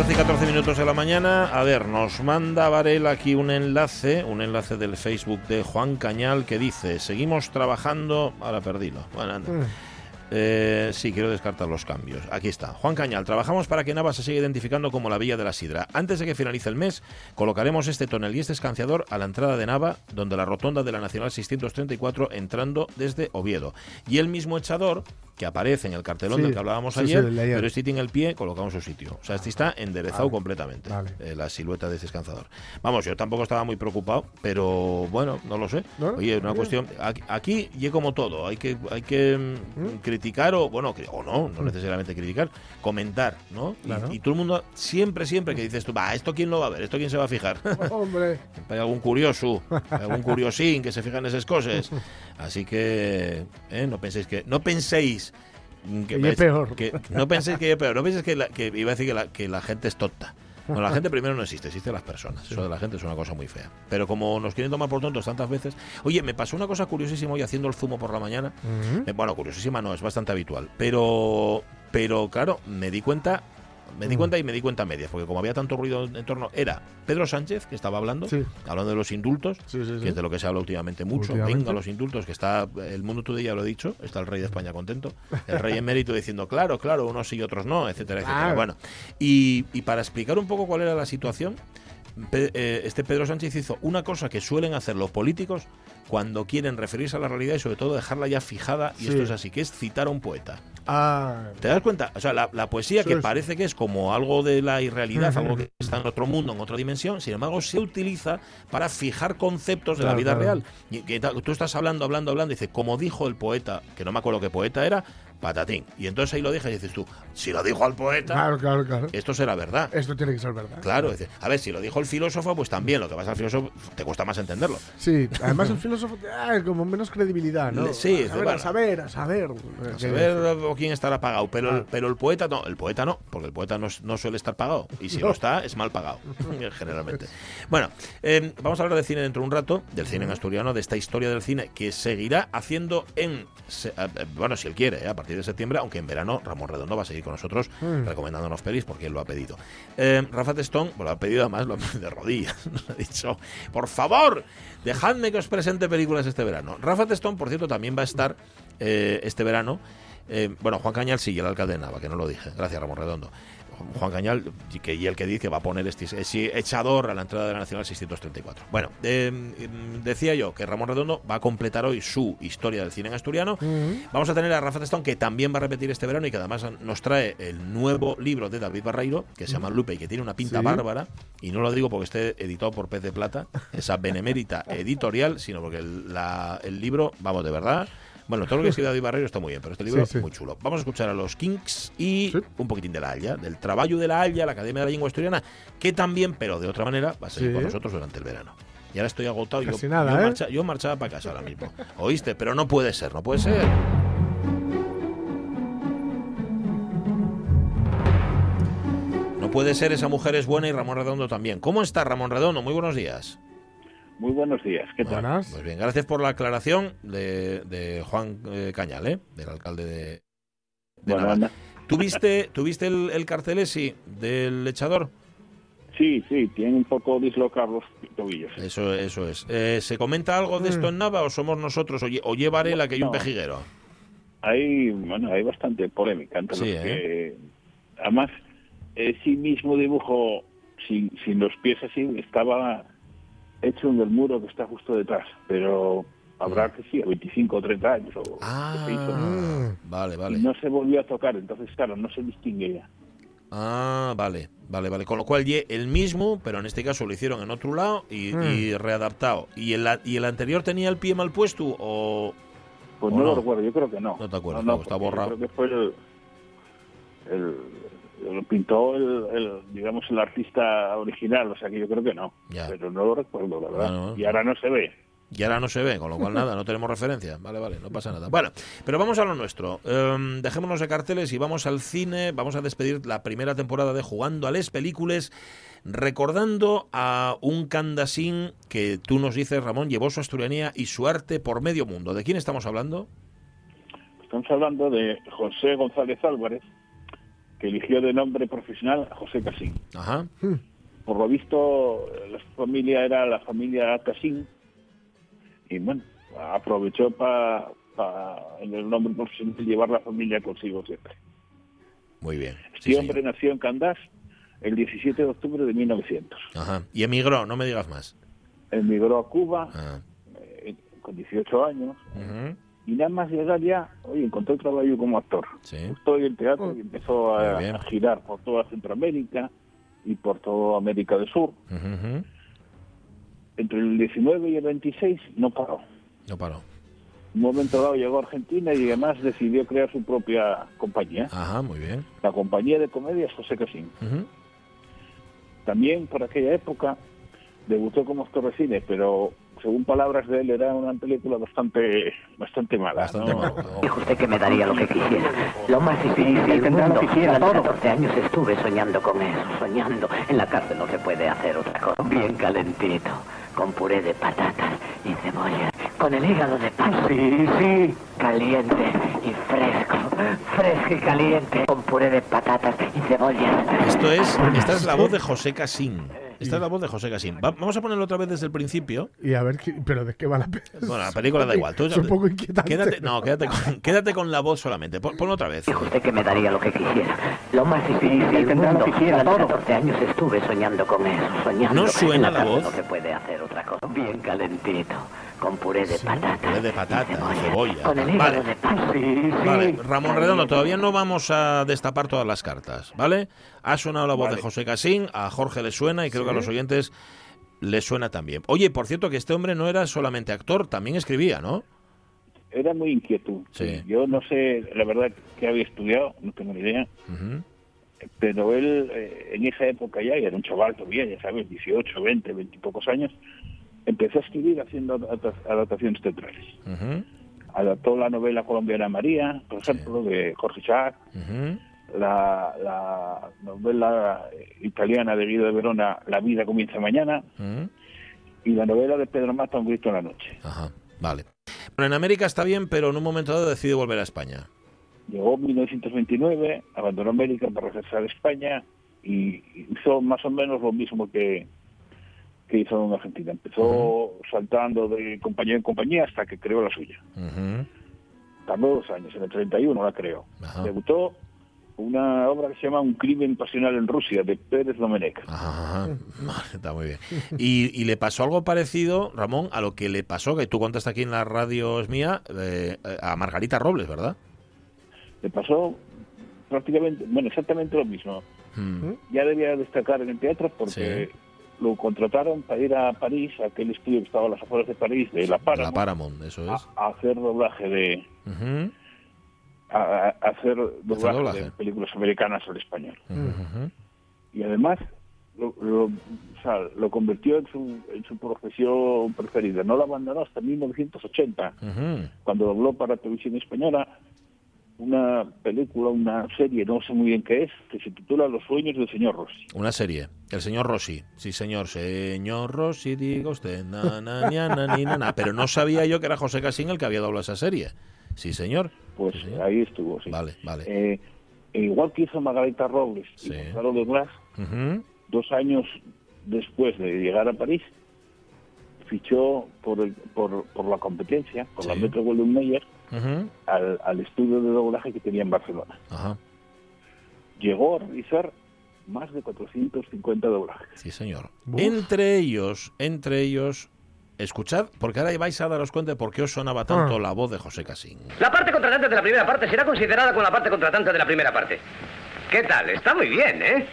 12 y 14 minutos de la mañana, a ver, nos manda Varela aquí un enlace, un enlace del Facebook de Juan Cañal que dice, seguimos trabajando, ahora perdilo, bueno, anda. Eh, sí, quiero descartar los cambios. Aquí está. Juan Cañal, trabajamos para que Nava se siga identificando como la Villa de la Sidra. Antes de que finalice el mes, colocaremos este tonel y este escanciador a la entrada de Nava, donde la rotonda de la Nacional 634 entrando desde Oviedo. Y el mismo echador que aparece en el cartelón Sí, del que hablábamos sí, ayer, pero este tiene el pie colocado en su sitio. O sea, este está enderezado Vale. completamente, Vale. eh, la silueta de este escanciador. Vamos, yo tampoco estaba muy preocupado, pero bueno, no lo sé. Oye, una bien. cuestión, aquí, aquí y como todo, hay que, hay que mm, criticar o, bueno, o no, no necesariamente criticar, comentar, ¿no? Y, todo el mundo, siempre, siempre que dices tú, va, ¿esto quién lo va a ver? ¿Esto quién se va a fijar? Hombre. Hay algún curioso, hay algún curiosín que se fija en esas cosas. Así que, eh, no penséis que, no penséis Que es peor. que- no penséis que es peor, no penséis que, la- que iba a decir que la, que la gente es tonta. No, la gente primero no existe, existen las personas. Eso de la gente es una cosa muy fea. Pero como nos quieren tomar por tontos tantas veces. Oye, me pasó una cosa curiosísima hoy haciendo el zumo por la mañana. Eh, bueno, curiosísima no, es bastante habitual. Pero, pero claro, me di cuenta. Me di Mm. cuenta y me di cuenta a medias, porque como había tanto ruido en torno, era Pedro Sánchez que estaba hablando, Sí. hablando de los indultos, Sí, sí, sí. que es de lo que se habla últimamente mucho. Últimamente. Venga, los indultos, que está el mundo today ya lo he dicho, está el rey de España contento, el rey emérito diciendo, claro, claro, unos sí y otros no, etcétera, etcétera. Bueno, y, y para explicar un poco cuál era la situación, eh, este Pedro Sánchez hizo una cosa que suelen hacer los políticos cuando quieren referirse a la realidad y sobre todo dejarla ya fijada, y Sí. esto es así, que es citar a un poeta. Ah, ¿Te das cuenta? O sea, la, la poesía Sí, que sí. parece que es como algo de la irrealidad, algo que está en otro mundo, en otra dimensión, sin embargo se utiliza para fijar conceptos de la Claro, vida claro. real. Y que tú estás hablando, hablando, hablando, y dice, como dijo el poeta, que no me acuerdo qué poeta era, patatín. Y entonces ahí lo dejas y dices tú, si lo dijo al poeta, claro, claro, claro. esto será verdad. Esto tiene que ser verdad. Claro, a ver, si lo dijo el filósofo, pues también, lo que pasa al filósofo te cuesta más entenderlo. Sí, además el filósofo ah, como menos credibilidad, ¿no? Sí, a saber, bueno. a saber, a saber. A saber quién estará pagado, pero, el, Claro. pero el poeta no, el poeta no, porque el poeta no, suele estar pagado, y si No. está, es mal pagado, generalmente. Bueno, eh, vamos a hablar de cine dentro de un rato, del cine en asturiano, de esta historia del cine que seguirá haciendo en, eh, eh, bueno, si él quiere, eh, a partir de septiembre, aunque en verano Ramón Redondo va a seguir con nosotros Mm. recomendándonos pelis porque él lo ha pedido. Eh, Rafa Testón, pues lo ha pedido además lo ha pedido de rodillas, nos ha dicho, por favor, dejadme que os presente películas este verano. Rafa Testón, por cierto, también va a estar eh, este verano. eh, bueno, Juan Cañal sí, el alcalde de Nava, que no lo dije. Gracias, Ramón Redondo. Juan Cañal, y que, y el que dice que va a poner este echador a la entrada de la Nacional 634. Bueno, eh, mm, decía yo que Ramón Redondo va a completar hoy su historia del cine en asturiano. Vamos a tener a Rafa Testón, que también va a repetir este verano y que además nos trae el nuevo libro de David Barreiro, que se llama Lupe y que tiene una pinta Sí. bárbara. Y no lo digo porque esté editado por Pez de Plata, esa benemérita editorial, sino porque el, la- el libro, vamos, de verdad. Bueno, todo lo que escribe David Barreiro está muy bien, pero este libro Sí, sí. muy chulo. Vamos a escuchar a los Kinks y Sí. un poquitín de la Haya, del trabajo de la Haya, la Academia de la Lengua Asturiana, que también, pero de otra manera, va a seguir con nosotros durante el verano. Y ahora estoy agotado. Yo, Casi nada, yo, ¿eh? marcha- yo marchaba para casa ahora mismo. ¿Oíste? Pero no puede ser, no puede ser. No puede ser, esa mujer es buena y Ramón Redondo también. ¿Cómo está Ramón Redondo? Muy buenos días. Muy buenos días, ¿qué tal? Buenas. Pues bien, gracias por la aclaración de, de Juan eh, Cañal, ¿eh? del alcalde de, de Bueno, Nava. anda. ¿Tuviste, ¿tuviste el, el cartel ese del echador? Sí, sí, tiene un poco dislocados los tobillos. Eso, eso es. Eh, ¿Se comenta algo de esto en Nava o somos nosotros? O, lle- o lleva Varela que hay un pejiguero? Hay, bueno, hay bastante polémica entre Sí, los que... Además, ese mismo dibujo sin, sin los pies así, estaba hecho en el muro que está justo detrás, pero habrá que sí, 25 o 30 años. O, Ah, se hizo. vale, Y vale. no se volvió a tocar, entonces claro, no se distingue ya. Ah, vale, vale, vale. Con lo cual, el mismo, pero en este caso lo hicieron en otro lado y, Mm. y readaptado. ¿Y el, ¿Y el anterior tenía el pie mal puesto o...? Pues ¿O no, no? lo recuerdo, yo creo que no. No te acuerdas, No, no, está porque yo borrado. Creo que fue el, el- lo pintó el, el, digamos, el artista original, o sea que yo creo que no. Ya. Pero no lo recuerdo, la verdad. Y ahora no se ve. Y ahora no se ve, con lo cual nada, no tenemos referencia. Vale, vale, no pasa nada. Bueno, pero vamos a lo nuestro. Em, dejémonos de carteles y vamos al cine. Vamos a despedir la primera temporada de Jugando a les Películas, recordando a un candasín que tú nos dices, Ramón, llevó su asturianía y su arte por medio mundo. ¿De quién estamos hablando? Estamos hablando de José González Álvarez, que eligió de nombre profesional a José Casín. Ajá. Por lo visto, la familia era la familia Casín, y bueno, aprovechó para en el nombre profesional llevar la familia consigo siempre. Muy bien. Este Sí, hombre señor. nació en Candás el 17 de octubre de 1900. Ajá. Y emigró, no me digas más. Emigró a Cuba Ah. eh, con 18 años Ujú. Y nada más llegar ya, oye, encontró trabajo como actor. Sí. Gustó en el teatro y empezó a, girar por toda Centroamérica y por toda América del Sur. Entre el 19 y el 26 no paró. No paró. Un momento dado llegó a Argentina y además decidió crear su propia compañía. Ajá, muy bien. La compañía de comedias José Casín. También por aquella época debutó como actor de cine, pero según palabras de él era una película bastante bastante mala. Bastante ¿no? malo. Dijo usted que me daría lo que quisiera. Lo más difícil del mundo. Durante 14 años estuve soñando con eso, soñando. En la cárcel no se puede hacer otra cosa. Bien calentito, con puré de patatas y cebolla, con el hígado de pato. Sí, sí. Caliente y fresco, fresco y caliente, con puré de patatas y cebolla. Esto es, esta es la voz de José Casín. Esta es la voz de José Casín. Va- vamos a ponerlo otra vez desde el principio. Y a ver, qué- pero ¿de qué va la pena? Bueno, la película da igual. Tú- Es un poco inquietante. Quédate, no, quédate con, quédate con la voz solamente. Pon- Ponlo otra vez. Dijo usted que me daría lo que quisiera. Lo más difícil del mundo. Durante 14 años estuve soñando con eso, soñando. ¿No suena En la voz? No se puede hacer otra cosa. Bien calentito, con puré de patatas. Puré de patata, y cebolla. Con el hígado Vale. de pato. Sí, Vale, Ramón Redondo, todavía no vamos a destapar todas las cartas, ¿vale? Ha sonado la voz Vale. de José Casín, a Jorge le suena y creo que a los oyentes les suena también. Oye, por cierto, que este hombre no era solamente actor, también escribía, ¿no? Era muy inquieto. Sí. Yo no sé, la verdad, que había estudiado, no tengo ni idea. Ujú. pero él eh, en esa época ya, y era un chaval todavía, ya sabes, 18, 20, 20 y pocos años, empezó a escribir haciendo adapta- adaptaciones teatrales. Adaptó la novela colombiana María, por ejemplo, de Jorge ujú. la, la novela eh, italiana de Guido de Verona, La vida comienza mañana, y la novela de Pedro Mata, Un grito en la noche. Ajá, vale. Bueno, en América está bien, pero en un momento dado decide volver a España. Llegó en 1929, abandonó América para regresar a España y hizo más o menos lo mismo que, que hizo en Argentina. Empezó saltando de compañía en compañía hasta que creó la suya. Ujú. Tardó dos años, en el 31 la creó. Ajá. Debutó una obra que se llama Un crimen pasional en Rusia, de Pérez Domenech. Ajá, está muy bien. Y, y le pasó algo parecido, Ramón, a lo que le pasó, que tú contaste aquí en la radio es mía, eh, a Margarita Robles, ¿verdad? Le pasó prácticamente, bueno, exactamente lo mismo. Ya debía destacar en el teatro porque lo contrataron para ir a París, a aquel estudio que estaba a las afueras de París, de La La Paramount, eso es. a, a hacer doblaje de a- a hacer doblaje, doblaje. de películas americanas al español. Y además lo, lo, o sea, lo convirtió en su, en su profesión preferida. No la abandonó hasta 1980, Ujú. cuando dobló para televisión española una película, una serie, no sé muy bien qué es, que se titula Los sueños del señor Rossi. Una serie. El señor Rossi. Sí, señor. Señor Rossi, diga usted. Na, na, ña, na, ni, na, na. Pero no sabía yo que era José Casín el que había doblado esa serie. Sí, señor. Pues Sí, señor. ahí estuvo, sí. Vale, vale. Eh, e igual que hizo Margarita Robles Sí. y Gonzalo de Blas, dos años después de llegar a París, fichó por, el- por, por la competencia, por la. Metro Goldwyn Mayer, Ujú. al, al estudio de doblaje que tenía en Barcelona. Ajá. Llegó a realizar más de 450 doblajes. Sí, señor. Uf. Entre ellos, entre ellos, escuchad, porque ahora vais a daros cuenta de por qué os sonaba tanto Ah. la voz de José Casín. La parte contratante de la primera parte será considerada como la parte contratante de la primera parte. ¿Qué tal? Está muy bien, ¿eh?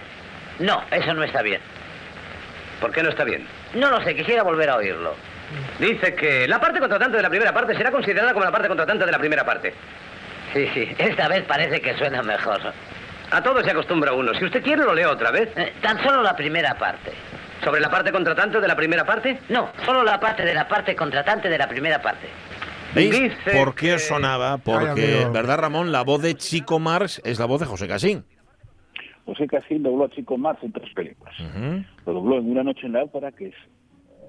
No, eso no está bien. ¿Por qué no está bien? No lo sé, quisiera volver a oírlo. Dice que la parte contratante de la primera parte será considerada como la parte contratante de la primera parte. Sí, sí, esta vez parece que suena mejor. A todo se acostumbra uno. Si usted quiere, lo leo otra vez. Eh, tan solo la primera parte. ¿Sobre la parte contratante de la primera parte? No, solo la parte de la parte contratante de la primera parte. ¿Veis Dice por qué que- sonaba? Porque, amigo. ¿verdad, Ramón? La voz de Chico Marx es la voz de José Casín. José Casín dobló a Chico Marx en tres películas. Lo dobló en Una noche en la ópera, que es,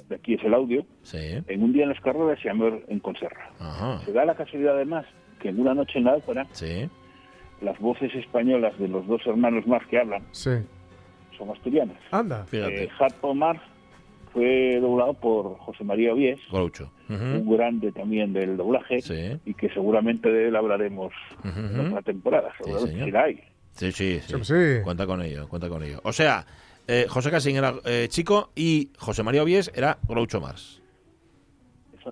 de aquí es el audio, Sí. en Un día en las carreras y Amor en Conserra. Ajá. Se da la casualidad además que en Una noche en la ópera, Sí. las voces españolas de los dos hermanos Marx que hablan Sí. son asturianas. Anda. Fíjate. Eh, Harpo Marx fue doblado por José María Ovies, Groucho. Ujú, un grande también del doblaje, Sí. y que seguramente de él hablaremos Ujú, en ujú. otra temporada, seguramente señor. si la hay. Sí, sí, sí. Sí, sí. Cuenta con ello, cuenta con ello. O sea, eh, José Casín era eh, Chico y José María Ovies era Groucho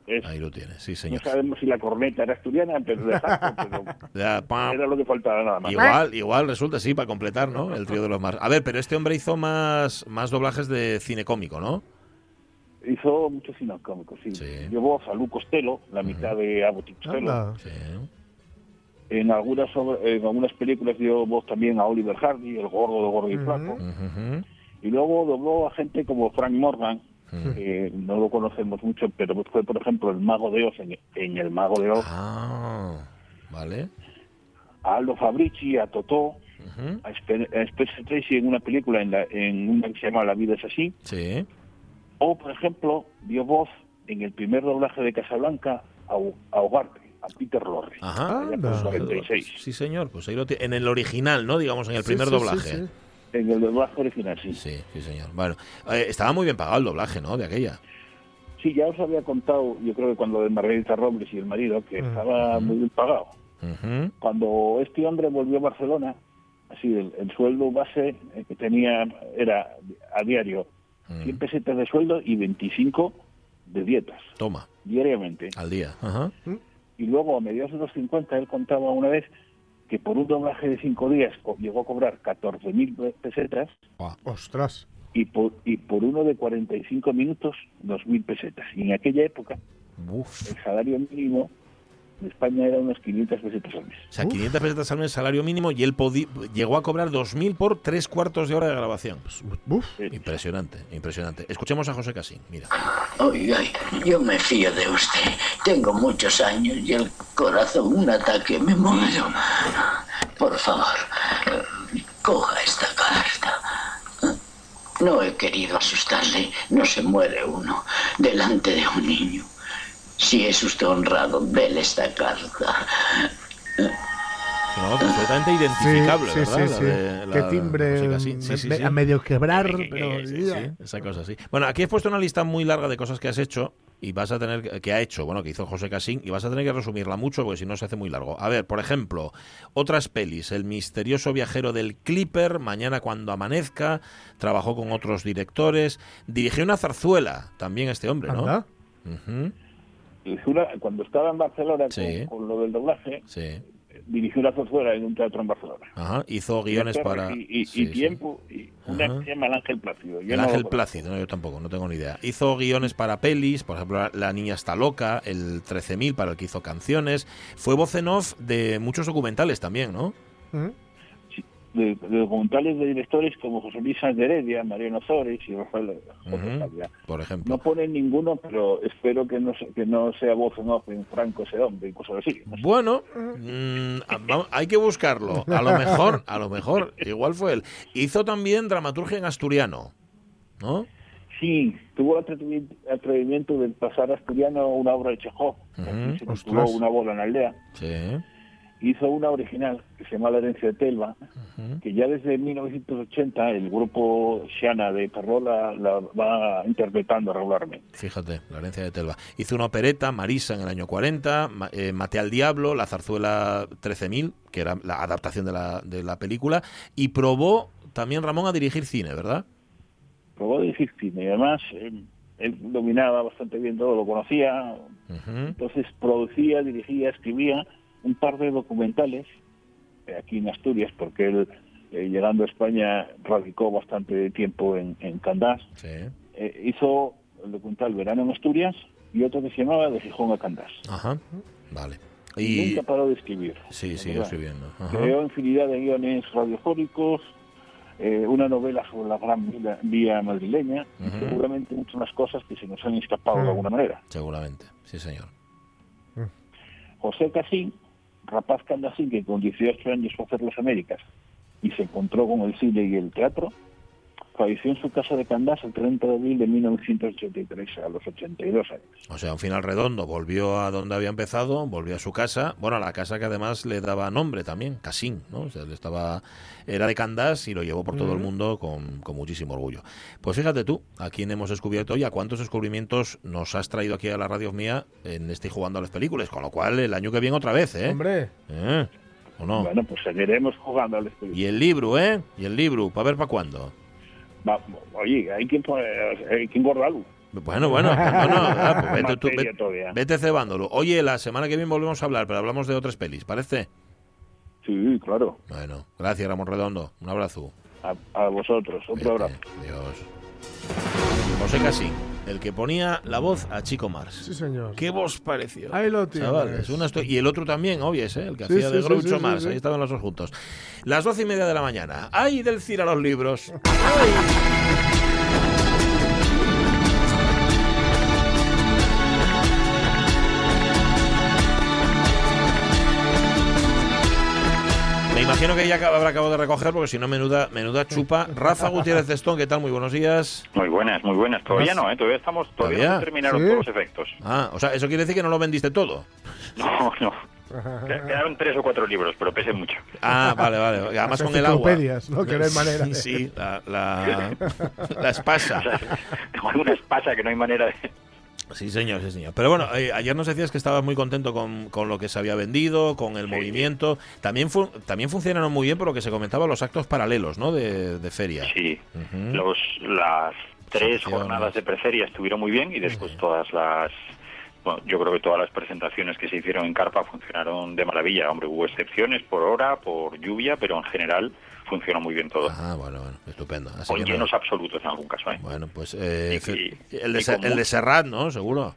es- Ahí lo tienes, sí, no señor. sabemos si la corneta era asturiana, pero, de pero Ya, era lo que faltaba nada más. Igual, igual resulta, sí, para completar, ¿no? El trío de los Marx. A ver, pero este hombre hizo más, más doblajes de cine cómico, ¿no? Hizo mucho cine cómico, sí. Sí. Llevó a Lu Costello, la mitad de Abbott y Costello. Sí. En algunas en algunas películas dio voz también a Oliver Hardy, el gordo de Gordo y. Flaco. Ujú, Y luego dobló a gente como Frank Morgan, ujú. que no lo conocemos mucho, pero fue, por ejemplo, el Mago de Oz en, en El Mago de Oz, Ah, vale. a Aldo Fabrici, a Totó, a a Spencer Tracy en una película, en, la, en una que se llama La vida es así. Sí. O, por ejemplo, dio voz en el primer doblaje de Casablanca a, a Ugarte, a Peter Lorre. Ajá. allá Anda. por el 46. Sí, señor, pues ahí lo tiene. En el original, ¿no? Digamos, en el Sí, primer sí, sí, doblaje. sí. En el doblaje original, sí. Sí, sí, señor. Bueno, eh, estaba muy bien pagado el doblaje, ¿no? De aquella. Sí, ya os había contado, yo creo que cuando de Margarita Robles y el marido, que Mm. estaba muy bien pagado. Cuando este hombre volvió a Barcelona, así el, el sueldo base eh, que tenía era a diario mm. 100 pesetas de sueldo y 25 de dietas Toma, diariamente. al día. Ajá. Y luego a mediados de los 50 él contaba una vez que por un doblaje de 5 días llegó a cobrar 14.000 pesetas Ostras. y por, y por uno de 45 minutos 2.000 pesetas. Y en aquella época Uf. el salario mínimo de España era unos 500 pesetas al mes. O sea, 500 pesetas al mes salario mínimo y él podi- llegó a cobrar 2.000 por tres cuartos de hora de grabación. Uf. Impresionante, impresionante. Escuchemos a José Casín, mira. Oiga, yo me fío de usted. Tengo muchos años y el corazón un ataque me muero. Por favor, coja esta carta. No he querido asustarle. No se muere uno delante de un niño. Si es usted honrado, dele esta carta. Voz completamente identificable, sí, ¿verdad? sí, La sí. de- la Qué timbre José Casín. Sí, me- sí, me- sí. a medio quebrar, pero... sí, sí, esa cosa sí. Bueno, aquí he puesto una lista muy larga de cosas que has hecho y vas a tener que- que ha hecho, bueno, que hizo José Casín y vas a tener que resumirla mucho porque si no se hace muy largo. A ver, por ejemplo, otras pelis, El misterioso viajero del Clipper, Mañana cuando amanezca, trabajó con otros directores, dirigió una zarzuela, también este hombre, ¿no? Anda. Y una- cuando estaba en Barcelona Sí. con, con lo del doblaje, sí. dirigió una zarzuela en un teatro en Barcelona. Ajá, hizo guiones Perro para Y, y- sí, y sí. tiempo, y una Ajá. que se llama El Ángel Plácido. Yo El no Ángel. Plácido, no, yo tampoco, no tengo ni idea. Hizo guiones para pelis, por ejemplo, La- La niña está loca, el 13.000 para el que hizo canciones. Fue voz en off de muchos documentales también, ¿no? ¿Mm? De, de documentales de directores como José Luis de Heredia, Mariano Zores y Rafael José Tapia. Por ejemplo. No pone ninguno, pero espero que no, se- que no sea voz en off en Franco ese hombre y cosas así. No sé. Bueno, mm, ah, vamos- hay que buscarlo. A lo mejor, a lo mejor, igual fue él. Hizo también dramaturgia en asturiano, ¿no? Sí, tuvo el atrevimiento, de pasar a asturiano una obra de Chekhov, ostras. tituló Una bola en la aldea. Sí. Hizo una original que se llama La herencia de Telva, que ya desde 1980 el grupo Xiana de Perrola la va interpretando regularmente. Fíjate, la herencia de Telva. Hizo una opereta, Marisa, en el año 40, Ma- eh, Mate al Diablo, la zarzuela 13.000, que era la adaptación de la, de la película, y probó también Ramón a dirigir cine, ¿verdad? Probó a dirigir cine y además eh, él dominaba bastante bien todo, lo conocía, entonces producía, dirigía, escribía un par de documentales eh, aquí en Asturias, porque él, eh, llegando a España, radicó bastante tiempo en, en Candás. Sí. Eh, hizo el documental Verano en Asturias y otro que se llamaba De Gijón a Candás. Ajá. Vale. Y nunca paró de escribir. sí, verdad. escribiendo. Ajá. Creó infinidad de guiones radiofónicos, eh, una novela sobre la gran vía, vía madrileña y seguramente muchas más cosas que se nos han escapado de Mm. alguna manera. Seguramente, sí, señor. José Casín, rapaz candasín que con 18 años fue a hacer las Américas y se encontró con el cine y el teatro, falleció en su casa de Candás el 30 de abril de 1983, a los 82 años. O sea, un final redondo. Volvió a donde había empezado, volvió a su casa. Bueno, a la casa que además le daba nombre también, Casín, ¿no? O sea, él estaba, era de Candás y lo llevó por todo el mundo con, con muchísimo orgullo. Pues fíjate tú, a quién hemos descubierto hoy, a cuántos descubrimientos nos has traído aquí a la radio mía en este Jugando a las Películas. Con lo cual, el año que viene otra vez, ¿eh? Hombre, ¿Eh? ¿O no? Bueno, pues seguiremos jugando al espíritu. Y el libro, ¿eh? Y el libro, para ver para cuándo. Va- oye, hay que, poner- hay que engordarlo. Bueno, bueno, no, no, ah, pues vete, tú, vete, cebándolo. Oye, la semana que viene volvemos a hablar, pero hablamos de otras pelis, ¿parece? Sí, claro. Bueno, gracias Ramón Redondo. Un abrazo. A, a vosotros. Otro Vete. abrazo. Adiós. José Casín, el que ponía la voz a Chico Mars. sí, señor. ¿Qué voz pareció? Ahí lo tienes. Chavales, una y el otro también, obvies, ¿eh? el que Sí, hacía sí, de Groucho Mars. Ahí estaban los dos juntos. Las doce y media de la mañana. ¡Ay, del Cira los libros! Me imagino que ya habrá acabado de recoger porque si no, menuda, menuda chupa. Rafa Gutiérrez Estón, ¿qué tal? Muy buenos días. Muy buenas, muy buenas. Todavía no, ¿eh? Todavía estamos, todavía, ¿Todavía? no terminaron ¿Sí? todos los efectos. Ah, o sea, eso quiere decir que no lo vendiste todo. No, no. Quedaron tres o cuatro libros, pero pese mucho. Ah, vale, vale. Además con el agua. ¿no? Que no hay manera de- Sí, la, la, la espasa. Tengo una espasa que no hay manera de... Sí, señor, sí, señor. Pero bueno, eh, ayer nos decías que estabas muy contento con, con lo que se había vendido, con el movimiento. También fu- también funcionaron muy bien por lo que se comentaba los actos paralelos, ¿no? De, de feria. Sí, los, las tres jornadas de preferia estuvieron muy bien y después todas las... Bueno, yo creo que todas las presentaciones que se hicieron en Carpa funcionaron de maravilla. Hombre, hubo excepciones por hora, por lluvia, pero en general funcionó muy bien todo. Ah, bueno, bueno, estupendo. Así Con que llenos absolutos en algún caso, ¿eh? Bueno, pues eh, Y- el, de, con el de Serrat, ¿no? Seguro.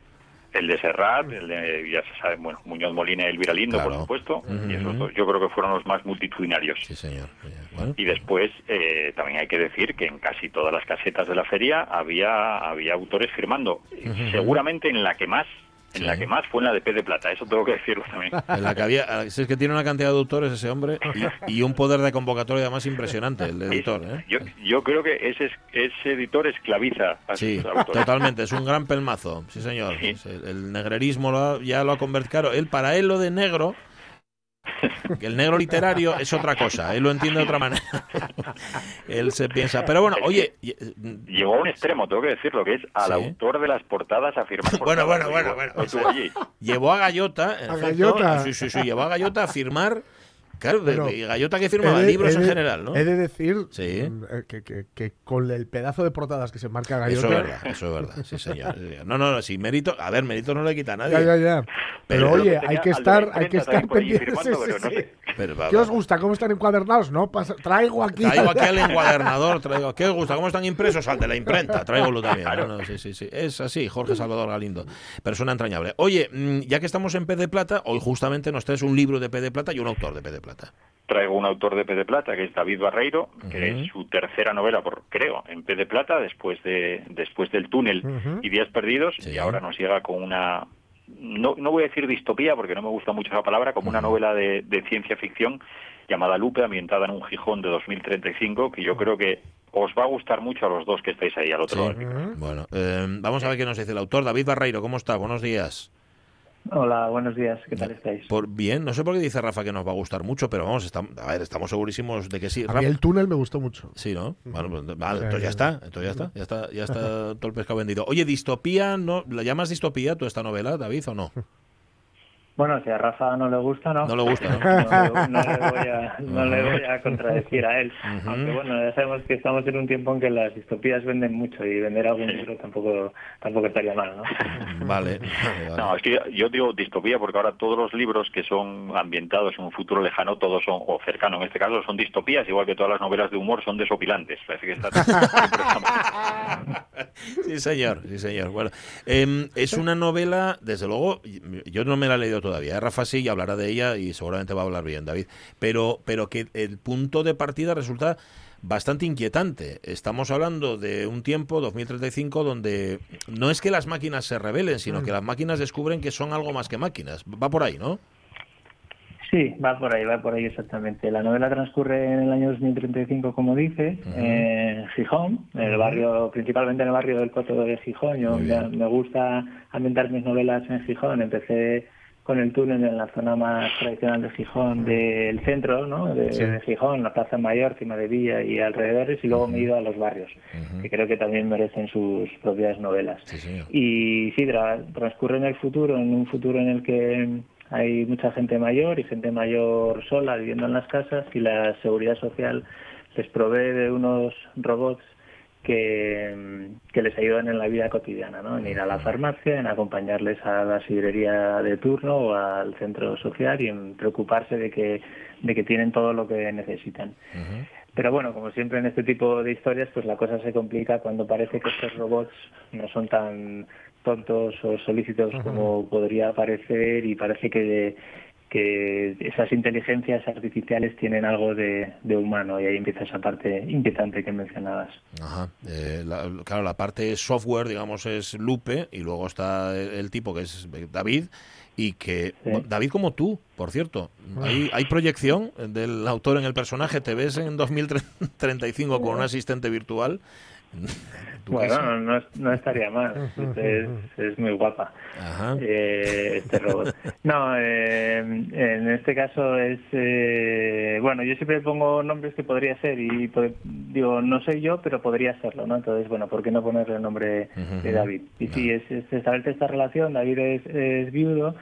El de Serrat, el de, ya se sabe, bueno, Muñoz Molina y Elvira Lindo, Claro. por supuesto. Y esos dos yo creo que fueron los más multitudinarios. Sí, señor. Bueno, Y después eh, también hay que decir que en casi todas las casetas de la feria había, había autores firmando. Seguramente en la que más, en Sí. la que más fue en la de P de Plata, eso tengo que decirlo también. en la que había, si es que tiene una cantidad de autores ese hombre y, y un poder de convocatoria además impresionante, el editor, ¿eh? Yo, yo creo que ese, es- ese editor esclaviza a Sí, sus autores. totalmente, es un gran pelmazo, sí señor. Sí. El, el negrerismo lo ha- ya lo ha convertido. Claro, él para él lo de negro, que el negro literario es otra cosa, él lo entiende de otra manera. él se piensa, pero bueno, oye, y- Llegó a un extremo, tengo que decirlo, que es al Sí. autor de las portadas a firmar. Bueno, portadas. bueno, bueno, bueno, tuvo o sea, allí. llevó a Gallota, en ¿A efecto, Gallota? sí, sí, sí, llevó a Gallota a firmar, claro, Pero de Gallota que firmaba de- libros en general, ¿no? He de decir Sí. eh, que, que- que con el pedazo de portadas que se marca Eso Gallota. es verdad, eso es verdad, sí señor. No, no, no, sí, mérito, a ver, mérito no le quita a nadie. Ya, ya, ya. Pero, Pero oye, hay que estar, hay que estar pendientes. sí, sí. Pero, ¿Qué va. os gusta? ¿Cómo están encuadernados? No, Pasa- traigo aquí. Traigo aquí al encuadernador, traigo. ¿Qué os gusta? ¿Cómo están impresos? Al de la imprenta, tráigolo también. No, no, sí, sí, sí. Es así, Jorge Salvador Galindo. Persona entrañable. Oye, mm, ya que estamos en P de Plata, hoy justamente nos traes un libro de P de Plata y un autor de P de Plata. Traigo un autor de P de Plata, que es David Barreiro, que es su tercera novela, por, creo, en P de Plata, después de después del túnel y Días Perdidos, Sí. y ahora nos llega con una, no, no voy a decir distopía, porque no me gusta mucho esa palabra, como una novela de, de ciencia ficción llamada Lupe, ambientada en un Gijón de 2035, que yo creo que os va a gustar mucho a los dos que estáis ahí al otro Sí. lado. Bueno, eh, vamos a ver qué nos dice el autor. David Barreiro, ¿cómo está? Buenos días. Hola, buenos días. ¿Qué tal estáis? Por bien, no sé por qué dice Rafa que nos va a gustar mucho, pero vamos, estamos, a ver, estamos segurísimos de que sí. A Rafa- mí el túnel me gustó mucho. Sí, ¿no? Bueno, pues, vale, entonces ya está, entonces ya está, ya está, ya está todo el pescado vendido. Oye, distopía, ¿no? ¿La llamas distopía tú esta novela, David, o no? Bueno, si a Rafa no le gusta, no. No le gusta, ¿no? No, no le, voy a, no le voy a contradecir a él. Aunque bueno, ya sabemos que estamos en un tiempo en que las distopías venden mucho y vender algún libro tampoco tampoco estaría mal, ¿no? Vale, vale, vale. No, es que yo digo distopía porque ahora todos los libros que son ambientados en un futuro lejano, todos son, o cercano en este caso, son distopías, igual que todas las novelas de humor son desopilantes. Parece que está Sí, señor, sí, señor. Bueno, em, es una novela, desde luego, yo no me la he leído todavía. Rafa sí hablará de ella y seguramente va a hablar bien, David. Pero, pero que el punto de partida resulta bastante inquietante. Estamos hablando de un tiempo, 2035, donde no es que las máquinas se rebelen, sino que las máquinas descubren que son algo más que máquinas. Va por ahí, ¿no? Sí, va por ahí, va por ahí exactamente. La novela transcurre en el año 2035, como dice, en Gijón, en el barrio, principalmente en el barrio del Coto de Gijón. Yo me, me gusta ambientar mis novelas en Gijón. Empecé con el túnel en la zona más tradicional de Gijón, del centro, ¿no? De, Sí. de Gijón, la Plaza Mayor, Cima de Villa y alrededores, y luego me he ido a los barrios, que creo que también merecen sus propias novelas. Y sí, tra- transcurre en el futuro, en un futuro en el que hay mucha gente mayor y gente mayor sola viviendo en las casas y la seguridad social les provee de unos robots que, que les ayudan en la vida cotidiana, ¿no? en ir a la farmacia, en acompañarles a la sidrería de turno o al centro social y en preocuparse de que, de que tienen todo lo que necesitan. Pero bueno, como siempre en este tipo de historias, pues la cosa se complica cuando parece que estos robots no son tan tontos o solícitos como podría parecer y parece que, que esas inteligencias artificiales tienen algo de, de humano y ahí empieza esa parte inquietante que mencionabas. Ajá. Eh, la- claro, la parte software, digamos, es Lupe y luego está el, tipo que es David y que David como tú, por cierto, hay, hay proyección del autor en el personaje. ¿Te ves en 2035 con un asistente virtual? ¿Tú qué Bueno, no, no, no estaría mal. Es, es muy guapa eh, este robot. No, eh, en este caso es... eh, bueno, yo siempre pongo nombres que podría ser y digo, no soy yo, pero podría serlo, ¿no? Entonces, bueno, ¿por qué no ponerle el nombre de David? Y sí, es, es- establece esta relación. David es, es viudo,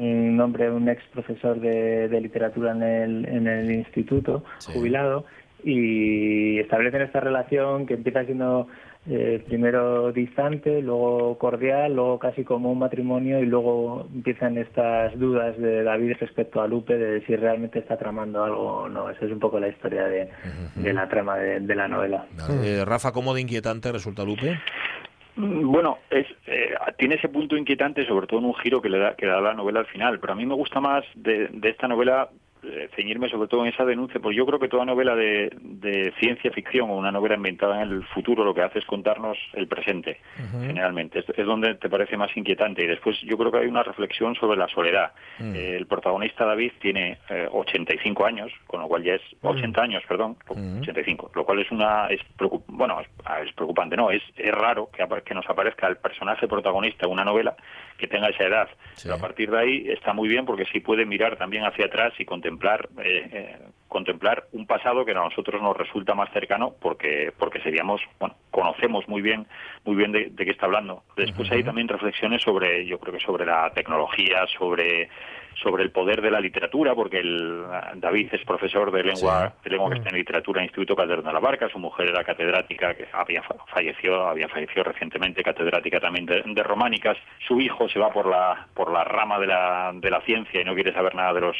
un hombre, un ex profesor de, de literatura en el, en el instituto, jubilado, y establecen esta relación que empieza siendo eh, primero distante, luego cordial, luego casi como un matrimonio y luego empiezan estas dudas de David respecto a Lupe de si realmente está tramando algo o no. Esa es un poco la historia de, de la trama de, de la novela. Eh, Rafa, ¿cómo de inquietante resulta Lupe? Mm, Bueno, es, eh, tiene ese punto inquietante, sobre todo en un giro que le da, que da la novela al final. Pero a mí me gusta más de, de esta novela ceñirme sobre todo en esa denuncia, porque yo creo que toda novela de, de ciencia ficción o una novela ambientada en el futuro lo que hace es contarnos el presente, generalmente. Es, es donde te parece más inquietante. Y después yo creo que hay una reflexión sobre la soledad. Eh, el protagonista David tiene eh, 85 años, con lo cual ya es 80 años, perdón, 85, lo cual es una es bueno, es, ah, es preocupante, no, es, es raro que, que nos aparezca el personaje protagonista de una novela que tenga esa edad. Pero a partir de ahí está muy bien porque sí puede mirar también hacia atrás y contemplar eh, eh, contemplar un pasado que a nosotros nos resulta más cercano porque porque seríamos bueno conocemos muy bien muy bien de, de qué está hablando. Después hay también reflexiones sobre yo creo que sobre la tecnología sobre sobre el poder de la literatura porque el David es profesor de lengua de lengua castellana y literatura en el Instituto Calderón de la Barca. Su mujer era catedrática que había fa- falleció había fallecido recientemente catedrática también de, de románicas. Su hijo se va por la por la rama de la de la ciencia y no quiere saber nada de los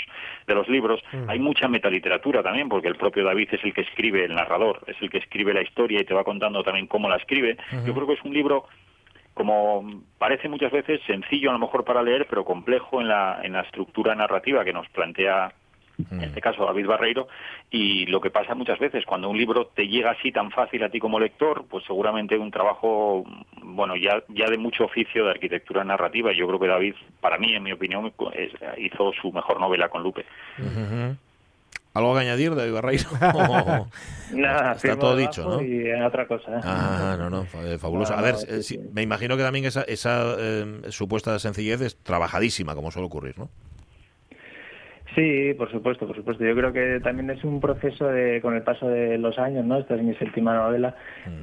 de los libros. Hay mucha metaliteratura también porque el propio David es el que escribe el narrador es el que escribe la historia y te va contando también cómo la escribe. Yo creo que es un libro como parece muchas veces sencillo a lo mejor para leer, pero complejo en la, en la estructura narrativa que nos plantea en este caso David Barreiro, y lo que pasa muchas veces cuando un libro te llega así tan fácil a ti como lector, pues seguramente un trabajo, bueno, ya, ya de mucho oficio de arquitectura narrativa, yo creo que David, para mí, en mi opinión, hizo su mejor novela con Lupe. ¿Algo que añadir, David Barreiro? O- Nada, Está todo dicho, ¿no? Y en otra cosa. ¿eh? Ah, no, no, eh, fabuloso. No, A ver, no, eh, sí, sí, me imagino que también esa, esa eh, supuesta sencillez es trabajadísima, como suele ocurrir, ¿no? Sí, por supuesto, por supuesto. Yo creo que también es un proceso de, con el paso de los años, ¿no? Esta es mi séptima novela,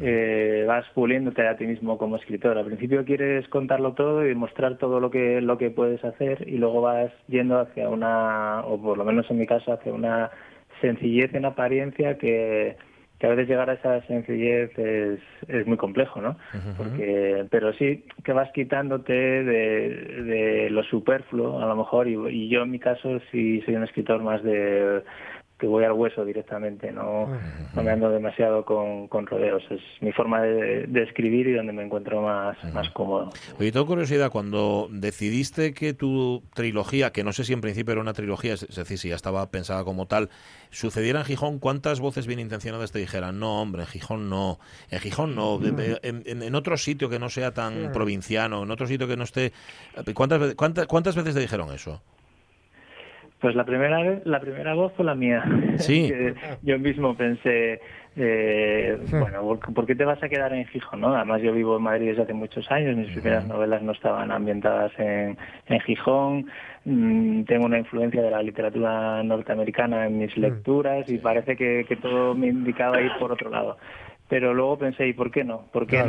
eh, vas puliéndote a ti mismo como escritor. Al principio quieres contarlo todo y mostrar todo lo que, lo que puedes hacer y luego vas yendo hacia una, o por lo menos en mi caso, hacia una sencillez en apariencia que, que a veces llegar a esa sencillez es, es muy complejo, ¿no? Porque, pero sí que vas quitándote de, de lo superfluo, a lo mejor, y, y yo en mi caso sí soy un escritor más de que voy al hueso directamente, no, no me ando demasiado con, con rodeos. Es mi forma de, de escribir y donde me encuentro más, más cómodo. Oye, tengo curiosidad, cuando decidiste que tu trilogía, que no sé si en principio era una trilogía, es decir, si ya estaba pensada como tal, sucediera en Gijón, ¿cuántas voces bien intencionadas te dijeran, no, hombre, en Gijón no, en Gijón no, en, en- en otro sitio que no sea tan Sí. provinciano, en otro sitio que no esté... ¿Cuántas, cuántas, cuántas veces te dijeron eso? Pues la primera vez- la primera voz fue la mía. Sí. Yo mismo pensé, eh, bueno, ¿por, por qué te vas a quedar en Gijón? ¿no? Además yo vivo en Madrid desde hace muchos años, mis primeras novelas no estaban ambientadas en, en Gijón, Mm, tengo una influencia de la literatura norteamericana en mis lecturas y parece que, que todo me indicaba ir por otro lado. Pero luego pensé, ¿y por qué no? ¿Por qué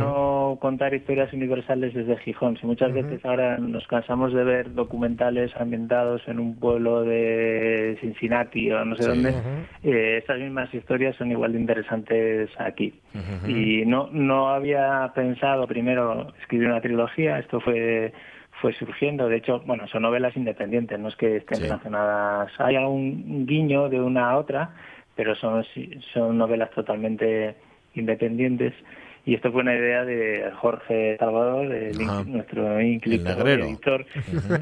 contar historias universales desde Gijón? Si muchas veces ahora nos cansamos de ver documentales ambientados en un pueblo de Cincinnati o no sé Sí. dónde, eh, estas mismas historias son igual de interesantes aquí. Y no, no había pensado primero escribir una trilogía, esto fue fue surgiendo. De hecho, bueno, son novelas independientes, no es que estén relacionadas. Hay algún guiño de una a otra, pero son, son novelas totalmente independientes. Y esto fue una idea de Jorge Salvador, el inc- nuestro negrero. editor,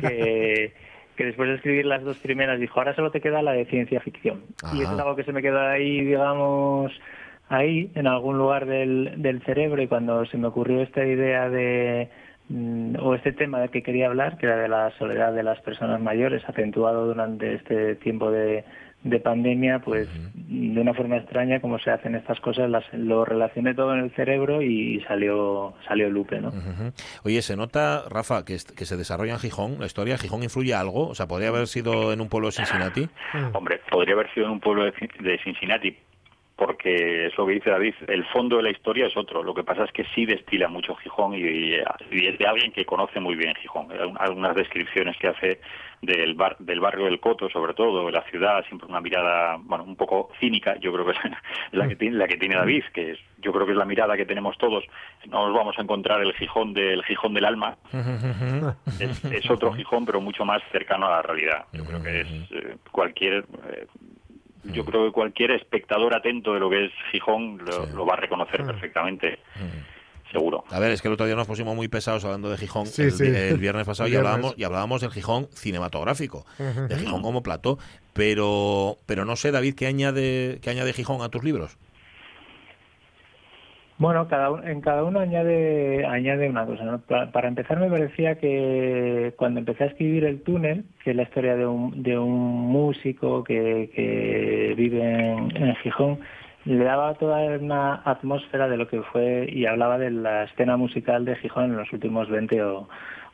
que, que después de escribir las dos primeras dijo, ahora solo te queda la de ciencia ficción. Y eso es algo que se me quedó ahí, digamos, ahí, en algún lugar del, del cerebro. Y cuando se me ocurrió esta idea de mm, o este tema del que quería hablar, que era de la soledad de las personas mayores, acentuado durante este tiempo de, de pandemia, pues de una forma extraña, como se hacen estas cosas, las, lo relacioné todo en el cerebro y salió salió Lupe, ¿no? Ujú. Oye, se nota, Rafa, que, que se desarrolla en Gijón, la historia, ¿Gijón influye algo? O sea, ¿podría haber sido en un pueblo de Cincinnati? Hombre, podría haber sido en un pueblo de, de Cincinnati, porque es lo que dice David, el fondo de la historia es otro. Lo que pasa es que sí destila mucho Gijón y, y es de alguien que conoce muy bien Gijón. Algunas descripciones que hace del, bar- del barrio del Coto, sobre todo, de la ciudad, siempre una mirada, bueno, un poco cínica, yo creo que es la que tiene, la que tiene David, que es, yo creo que es la mirada que tenemos todos. No nos vamos a encontrar el Gijón del Gijón del alma, es, es otro Gijón, pero mucho más cercano a la realidad. Yo creo que es eh, cualquier. eh, yo creo que cualquier espectador atento de lo que es Gijón lo, lo va a reconocer perfectamente, seguro. A ver, es que el otro día nos pusimos muy pesados hablando de Gijón Sí, el, sí. el viernes pasado El y hablábamos y hablábamos del Gijón cinematográfico, Ujú. de Gijón como plató, pero pero no sé David qué añade qué añade Gijón a tus libros. Bueno, cada un- en cada uno añade añade una cosa. ¿no? Pa- Para, empezar, me parecía que cuando empecé a escribir El túnel, que es la historia de un, de un músico que, que vive en, en Gijón, le daba toda una atmósfera de lo que fue y hablaba de la escena musical de Gijón en los últimos 20 o,